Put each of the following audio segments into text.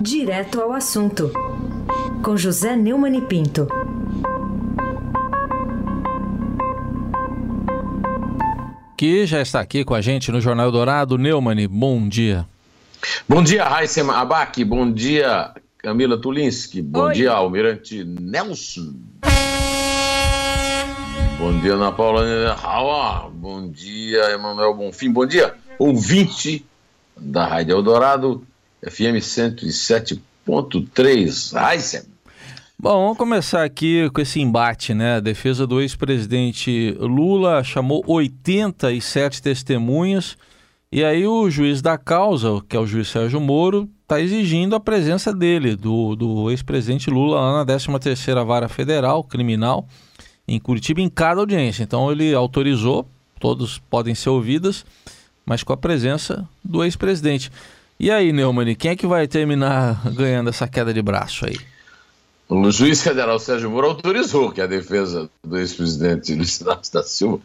Direto ao assunto, com José Neumann e Pinto. Que já está aqui com a gente no Jornal Dourado. Neumann, bom dia. Bom dia, Raíssa Abac. Bom dia, Camila Tulinski. Bom Oi. dia, Almirante Nelson. Bom dia, Ana Paula Raua. Bom dia, Emanuel Bonfim. Bom dia, ouvinte da Rádio Eldorado, FM 107.3. Raíssa. Bom, vamos começar aqui com esse embate, né? A defesa do ex-presidente Lula chamou 87 testemunhas e aí o juiz da causa, que é o juiz Sérgio Moro, está exigindo a presença dele, do, do ex-presidente Lula, lá na 13ª Vara Federal Criminal, em Curitiba, em cada audiência. Então ele autorizou, todos podem ser ouvidas, mas com a presença do ex-presidente. E aí, Neumann, quem é que vai terminar ganhando essa queda de braço aí? O juiz federal Sérgio Moro autorizou que a defesa do ex-presidente Luiz Inácio da Silva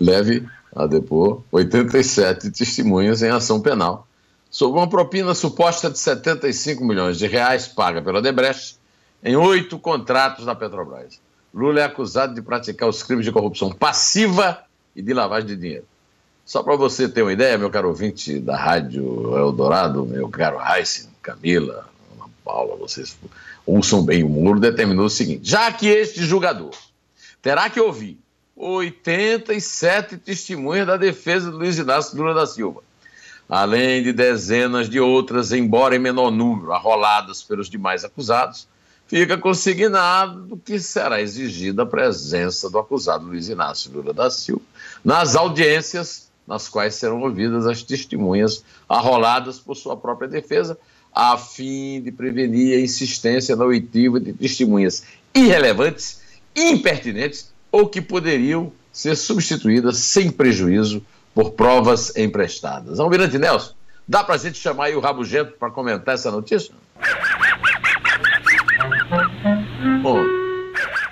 leve a depor 87 testemunhas em ação penal sobre uma propina suposta de 75 milhões de reais paga pela Debrecht em oito contratos da Petrobras. Lula é acusado de praticar os crimes de corrupção passiva e de lavagem de dinheiro. Só para você ter uma ideia, meu caro ouvinte da Rádio Eldorado, meu caro Heisen, Camila, Ana Paula, vocês ouçam bem, o Muro determinou o seguinte: já que este julgador terá que ouvir 87 testemunhas da defesa do Luiz Inácio Lula da Silva, além de dezenas de outras, embora em menor número, arroladas pelos demais acusados, fica consignado que será exigida a presença do acusado Luiz Inácio Lula da Silva nas audiências nas quais serão ouvidas as testemunhas arroladas por sua própria defesa, a fim de prevenir a insistência na oitiva de testemunhas irrelevantes, impertinentes ou que poderiam ser substituídas sem prejuízo por provas emprestadas. Almirante Nelson, dá para a gente chamar aí o Rabugento para comentar essa notícia? Bom,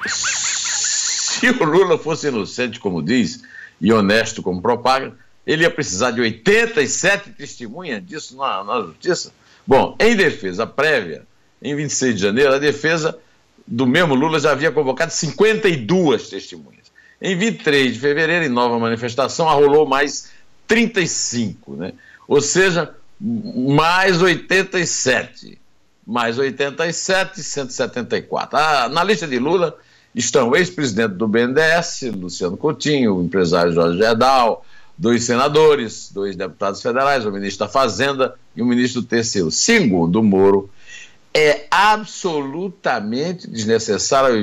se o Lula fosse inocente, como diz, e honesto como propaga, ele ia precisar de 87 testemunhas disso na, na justiça? Bom, em defesa prévia, em 26 de janeiro, a defesa do mesmo Lula já havia convocado 52 testemunhas. Em 23 de fevereiro, em nova manifestação, arrolou mais 35, né? Ou seja, mais 87. Mais 87, 174. Ah, na lista de Lula estão o ex-presidente do BNDES, Luciano Coutinho, o empresário Jorge Gedal, dois senadores, dois deputados federais, o ministro da Fazenda e o ministro do Terceiro. Segundo Moro, é absolutamente desnecessária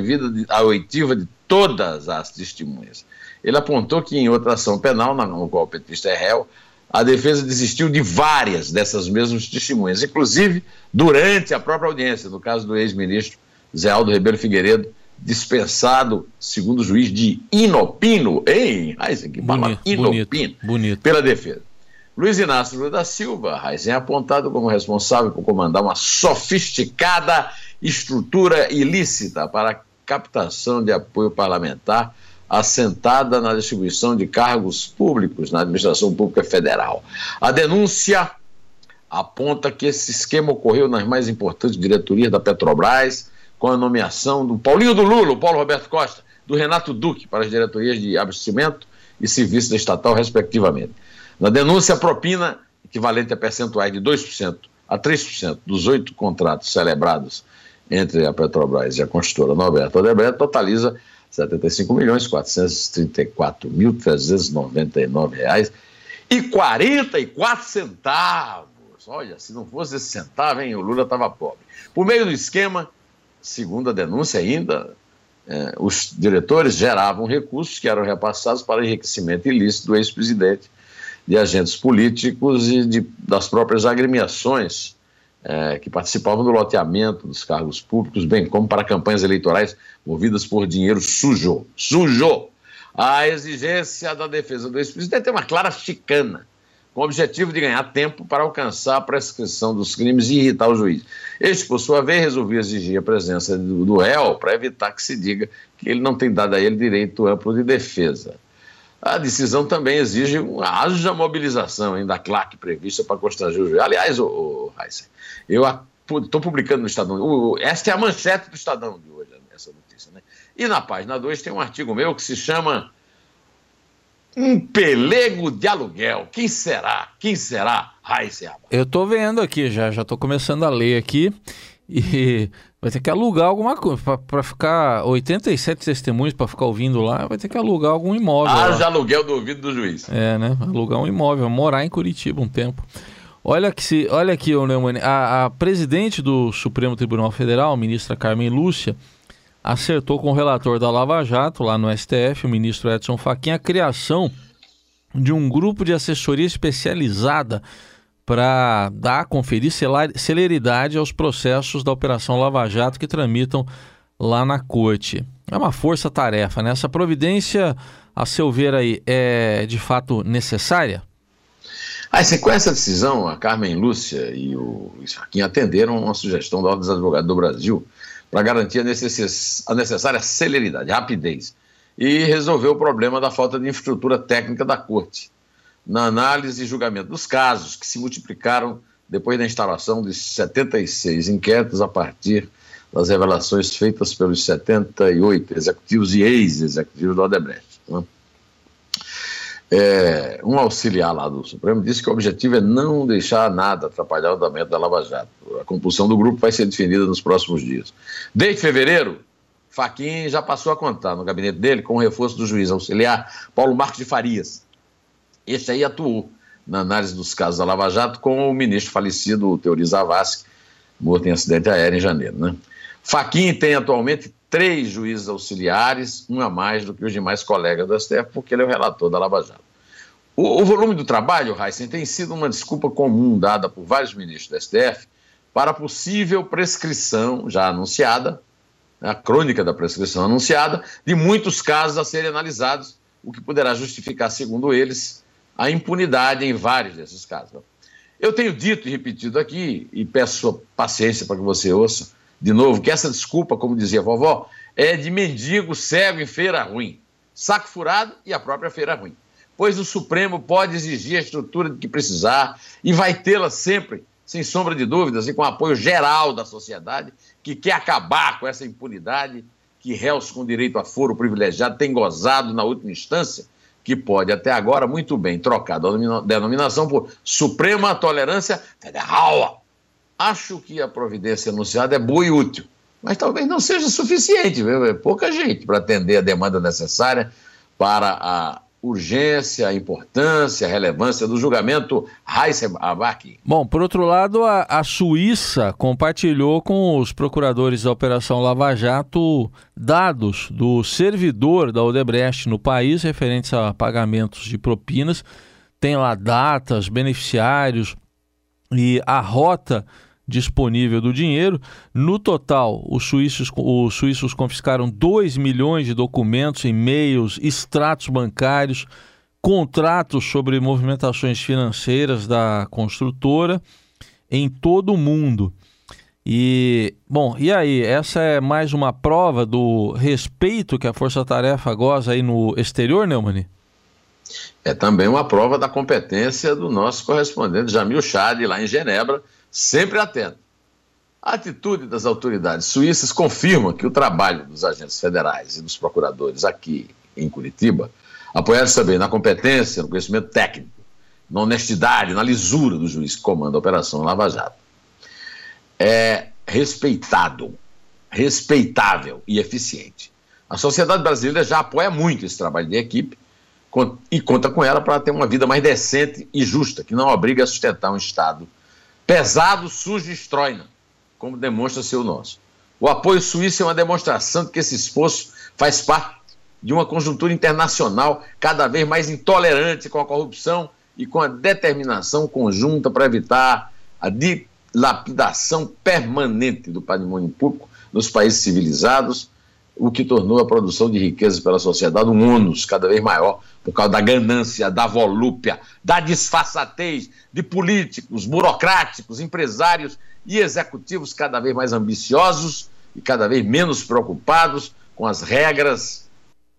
a oitiva de todas as testemunhas. Ele apontou que em outra ação penal, na qual o petista é réu, a defesa desistiu de várias dessas mesmas testemunhas, inclusive durante a própria audiência, no caso do ex-ministro Zé Aldo Ribeiro Figueiredo, dispensado, segundo o juiz, de inopino, hein? Ai, que palavra, inopino, bonito, bonito. pela defesa. Luiz Inácio Lula da Silva, Raizen é apontado como responsável por comandar uma sofisticada estrutura ilícita para captação de apoio parlamentar assentada na distribuição de cargos públicos na administração pública federal. A denúncia aponta que esse esquema ocorreu nas mais importantes diretorias da Petrobras, com a nomeação do Paulinho do Lula, Paulo Roberto Costa, do Renato Duque para as diretorias de abastecimento e serviço da estatal, respectivamente. Na denúncia, a propina, equivalente a percentuais de 2% a 3% dos oito contratos celebrados entre a Petrobras e a construtora Norberto Odebrecht, totaliza R$ 75 milhões 434 mil 399 reais e 44 centavos. Olha, se não fosse esse centavo, hein, o Lula estava pobre. Por meio do esquema, segundo a denúncia ainda, eh, os diretores geravam recursos que eram repassados para enriquecimento ilícito do ex-presidente de agentes políticos e de, das próprias agremiações é, que participavam do loteamento dos cargos públicos, bem como para campanhas eleitorais movidas por dinheiro sujo. Sujo! A exigência da defesa do ex-presidente é uma clara chicana, com o objetivo de ganhar tempo para alcançar a prescrição dos crimes e irritar o juiz. Este, por sua vez, resolveu exigir a presença do, do réu para evitar que se diga que ele não tem dado a ele direito amplo de defesa. A decisão também exige uma haja mobilização ainda da CLAC prevista para constranger o juiz. Aliás, o, o eu Estou publicando no Estadão. O, esta é a manchete do Estadão de hoje, essa notícia. Né? E na página 2 tem um artigo meu que se chama Um pelego de aluguel. Quem será? Quem será? Raíssa Eu estou vendo aqui, já já estou começando a ler aqui. E vai ter que alugar alguma coisa para ficar 87 testemunhos para ficar ouvindo lá, vai ter que alugar algum imóvel. Ah, já aluguel do ouvido do juiz. É, né? Alugar um imóvel, morar em Curitiba um tempo. Olha, que se, olha aqui, Neumann, a, a presidente do Supremo Tribunal Federal, ministra Carmen Lúcia, acertou com o relator da Lava Jato, lá no STF, o ministro Edson Fachin, a criação de um grupo de assessoria especializada para dar, conferir celeridade aos processos da Operação Lava Jato que tramitam lá na corte. É uma força-tarefa, né? Essa providência, a seu ver aí, é de fato necessária? Ah, com essa decisão, a Carmen Lúcia e o Isfaquim atenderam uma sugestão da Ordem dos Advogados do Brasil para garantir a, necess... a necessária celeridade, rapidez, e resolver o problema da falta de infraestrutura técnica da Corte na análise e julgamento dos casos, que se multiplicaram depois da instalação de 76 inquéritos a partir das revelações feitas pelos 78 executivos e ex-executivos do Odebrecht. Né? É, um auxiliar lá do Supremo disse que o objetivo é não deixar nada atrapalhar o andamento da Lava Jato. A compulsão do grupo vai ser definida nos próximos dias. Desde fevereiro, Faquim já passou a contar no gabinete dele com o reforço do juiz auxiliar Paulo Marcos de Farias, esse aí atuou na análise dos casos da Lava Jato com o ministro falecido Teori Zavascki, morto em acidente aéreo em janeiro. Né? Faquin tem atualmente três juízes auxiliares, um a mais do que os demais colegas do STF, porque ele é o relator da Lava Jato. O, o volume do trabalho, Heisen, tem sido uma desculpa comum dada por vários ministros do STF para possível prescrição já anunciada, a crônica da prescrição anunciada, de muitos casos a serem analisados, o que poderá justificar, segundo eles, a impunidade em vários desses casos. Eu tenho dito e repetido aqui, e peço sua paciência para que você ouça de novo, que essa desculpa, como dizia a vovó, é de mendigo cego em feira ruim, saco furado e a própria feira ruim. Pois o Supremo pode exigir a estrutura de que precisar e vai tê-la sempre, sem sombra de dúvidas, e com apoio geral da sociedade, que quer acabar com essa impunidade que réus com direito a foro privilegiado têm gozado na última instância que pode até agora muito bem trocar a denominação por Suprema Tolerância Federal. Acho que a providência anunciada é boa e útil, mas talvez não seja suficiente, viu? É pouca gente para atender a demanda necessária para a urgência, importância, relevância do julgamento Heisenberg. Bom, por outro lado, a, a, Suíça compartilhou com os procuradores da Operação Lava Jato dados do servidor da Odebrecht no país referentes a pagamentos de propinas. Tem lá datas, beneficiários e a rota disponível do dinheiro. No total, os suíços, os suíços confiscaram 2 milhões de documentos, e-mails, extratos bancários, contratos sobre movimentações financeiras da construtora em todo o mundo. E, bom, e aí? Essa é mais uma prova do respeito que a Força Tarefa goza aí no exterior, Neumani? É também uma prova da competência do nosso correspondente Jamil Chad, lá em Genebra, sempre atento. A atitude das autoridades suíças confirma que o trabalho dos agentes federais e dos procuradores aqui em Curitiba, apoiados também na competência, no conhecimento técnico, na honestidade, na lisura do juiz que comanda a Operação Lava Jato, é respeitado, respeitável e eficiente. A sociedade brasileira já apoia muito esse trabalho de equipe e conta com ela para ter uma vida mais decente e justa, que não obriga a sustentar um Estado pesado, sujo e destrói, como demonstra ser o nosso. O apoio suíço é uma demonstração de que esse esforço faz parte de uma conjuntura internacional cada vez mais intolerante com a corrupção e com a determinação conjunta para evitar a dilapidação permanente do patrimônio público nos países civilizados o que tornou a produção de riquezas pela sociedade um ônus cada vez maior por causa da ganância, da volúpia, da disfarçatez de políticos, burocráticos, empresários e executivos cada vez mais ambiciosos e cada vez menos preocupados com as regras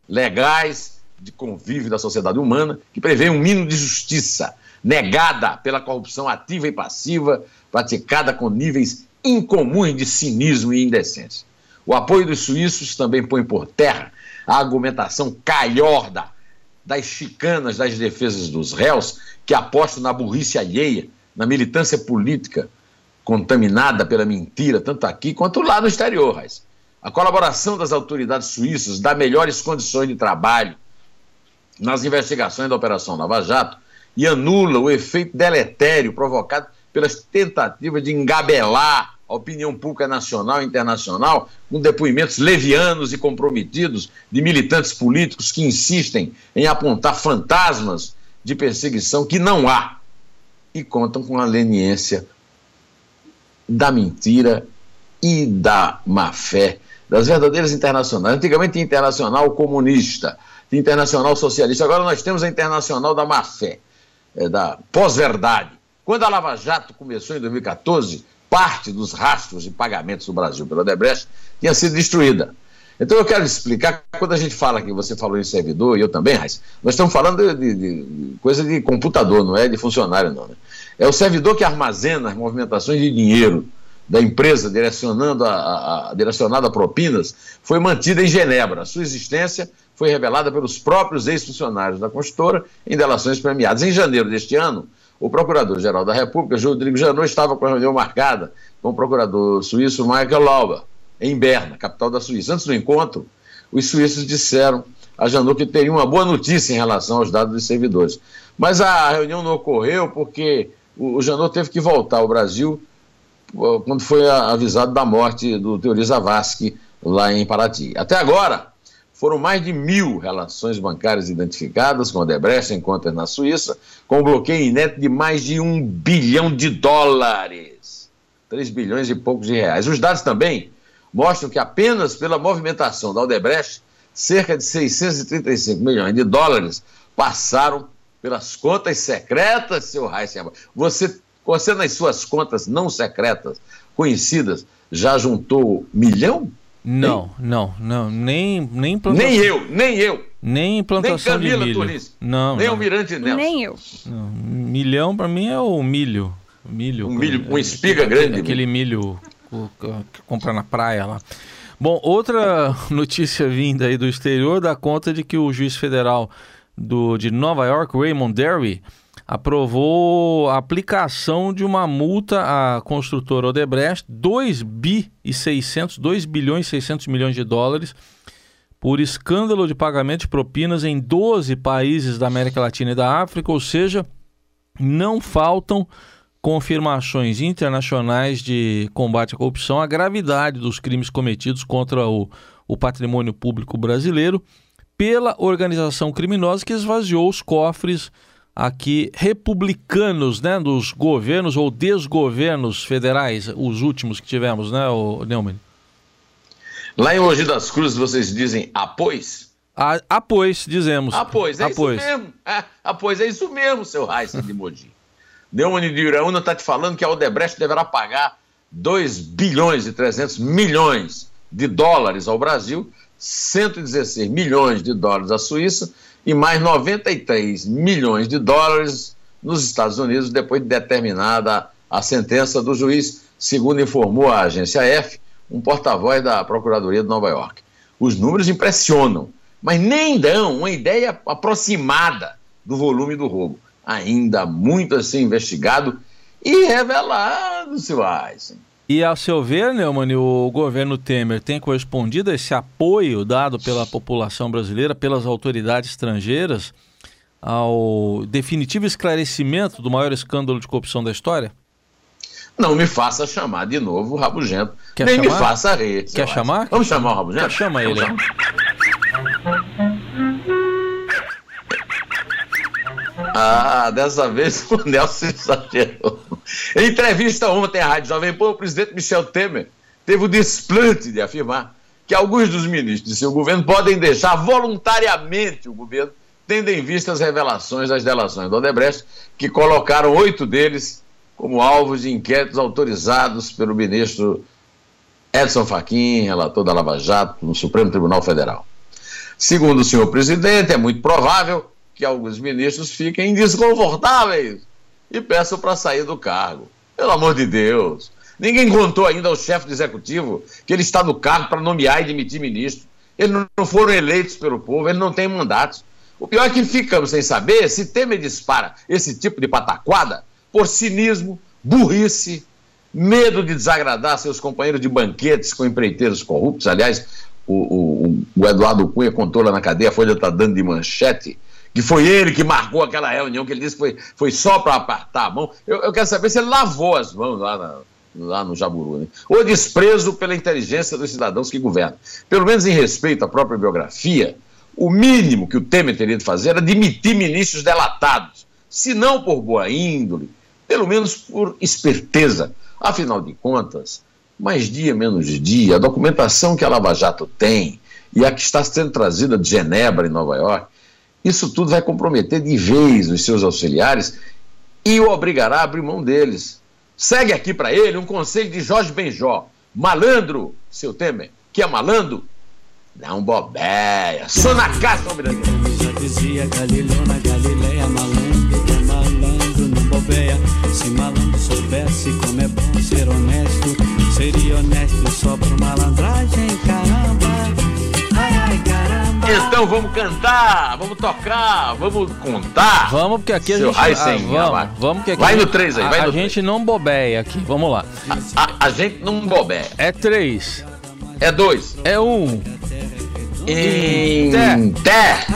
legais de convívio da sociedade humana, que prevê um mínimo de justiça negada pela corrupção ativa e passiva, praticada com níveis incomuns de cinismo e indecência. O apoio dos suíços também põe por terra a argumentação calhorda das chicanas das defesas dos réus que apostam na burrice alheia, na militância política contaminada pela mentira, tanto aqui quanto lá no exterior, Raiz. A colaboração das autoridades suíças dá melhores condições de trabalho nas investigações da Operação Lava Jato e anula o efeito deletério provocado pelas tentativas de engabelar a opinião pública nacional e internacional com depoimentos levianos e comprometidos de militantes políticos que insistem em apontar fantasmas de perseguição que não há e contam com a leniência da mentira e da má-fé das verdadeiras internacionais. Antigamente tinha internacional comunista, tinha internacional socialista, agora nós temos a internacional da má-fé, é, da pós-verdade. Quando a Lava Jato começou em 2014, parte dos rastros de pagamentos do Brasil pela Odebrecht tinha sido destruída. Então eu quero explicar, quando a gente fala que você falou em servidor, e eu também, Raiz, nós estamos falando de, de, coisa de computador, não é de funcionário, não. Né? É o servidor que armazena as movimentações de dinheiro da empresa direcionando a, a, a, direcionada a propinas foi mantida em Genebra. Sua existência foi revelada pelos próprios ex-funcionários da consultora em delações premiadas. Em janeiro deste ano, o Procurador-Geral da República, Rodrigo Janot, estava com a reunião marcada com o procurador suíço Michael Lauber, em Berna, capital da Suíça. Antes do encontro, os suíços disseram a Janot que teria uma boa notícia em relação aos dados dos servidores. Mas a reunião não ocorreu porque o Janot teve que voltar ao Brasil quando foi avisado da morte do Teori Zavascki lá em Paraty. Até agora, foram mais de mil relações bancárias identificadas com a Odebrecht em contas na Suíça, com um bloqueio inédito de mais de um bilhão de dólares. 3 bilhões e poucos de reais. Os dados também mostram que apenas pela movimentação da Odebrecht, cerca de 635 milhões de dólares passaram pelas contas secretas, seu Heisenberg. Você você, nas suas contas não secretas, conhecidas, já juntou milhão? Não, não, não, nem nem plantação. Nem eu, nem eu. Nem plantação nem Camila de milho. Tunis. Não, nem não. o Mirante Nelson. Nem eu. Não, milhão para mim é o milho. Milho. Um milho, uma espiga grande. Aquele milho que compra na praia lá. Bom, outra notícia vinda aí do exterior dá conta de que o juiz federal do, de Nova York, Raymond Derry, aprovou a aplicação de uma multa à construtora Odebrecht, 2 bi e 600, 2 bilhões e 600 milhões de dólares, por escândalo de pagamento de propinas em 12 países da América Latina e da África, ou seja, não faltam confirmações internacionais de combate à corrupção, a gravidade dos crimes cometidos contra o, o patrimônio público brasileiro pela organização criminosa que esvaziou os cofres aqui republicanos, né, dos governos ou desgovernos federais, os últimos que tivemos, né, o Neumann? Lá em Mogi das Cruzes vocês dizem após? Após, dizemos. Após, é após. isso mesmo. É, após, é isso mesmo, seu Raíssa de Mogi. Neumann de Iraúna está te falando que a Odebrecht deverá pagar 2 bilhões e 300 milhões de dólares ao Brasil, 116 milhões de dólares à Suíça e mais 93 milhões de dólares nos Estados Unidos depois de determinada a sentença do juiz, segundo informou a agência F, um porta-voz da Procuradoria de Nova York. Os números impressionam, mas nem dão uma ideia aproximada do volume do roubo. Ainda muito a ser investigado e revelado, seu Eisen. E, a seu ver, Neumann, o governo Temer tem correspondido a esse apoio dado pela população brasileira, pelas autoridades estrangeiras, ao definitivo esclarecimento do maior escândalo de corrupção da história? Não me faça chamar de novo o Rabugento. Quer Nem chamar? me faça rir. Quer chamar? Vamos chamar o Rabugento? Chama ele. Ah, dessa vez o Nelson exagerou. Em entrevista ontem à Rádio Jovem Pan, o presidente Michel Temer teve o desplante de afirmar que alguns dos ministros de seu governo podem deixar voluntariamente o governo, tendo em vista as revelações das delações do Odebrecht, que colocaram oito deles como alvos de inquéritos autorizados pelo ministro Edson Fachin, relator da Lava Jato, no Supremo Tribunal Federal. Segundo o senhor presidente, é muito provável que alguns ministros fiquem desconfortáveis e peçam para sair do cargo. Pelo amor de Deus, Ninguém contou ainda ao chefe do executivo que ele está no cargo para nomear e demitir ministro. Eles não foram eleitos pelo povo, eles não têm mandatos. O pior é que ficamos sem saber se Temer dispara esse tipo de pataquada por cinismo, burrice, medo de desagradar seus companheiros de banquetes com empreiteiros corruptos. Aliás, o, o, o Eduardo Cunha contou lá na cadeia, a Folha está dando de manchete, que foi ele que marcou aquela reunião, que ele disse que foi, foi só para apartar a mão. Eu, eu, quero saber se ele lavou as mãos lá, na, lá no Jaburu. Né? Ou desprezo pela inteligência dos cidadãos que governam. Pelo menos em respeito à própria biografia, o mínimo que o Temer teria de fazer era demitir ministros delatados, se não por boa índole, pelo menos por esperteza. Afinal de contas, mais dia menos dia, a documentação que a Lava Jato tem e a que está sendo trazida de Genebra, em Nova York, isso tudo vai comprometer de vez os seus auxiliares e o obrigará a abrir mão deles. Segue aqui para ele um conselho de Jorge Benjó. Malandro, seu Temer, que é malandro, não bobeia. Sou na caixa, Almirante. Já dizia Galileu na Galileia, malandro, Então vamos cantar, vamos tocar, vamos contar. Vamos, porque aqui a gente. Heisen, ah, vai. vamos, vamos, que aqui Vai a no gente- três aí, a- vai A, no gente não bobeia aqui. Vamos lá. A, a- a gente não bobeia. É três. É dois. É um. Em Té.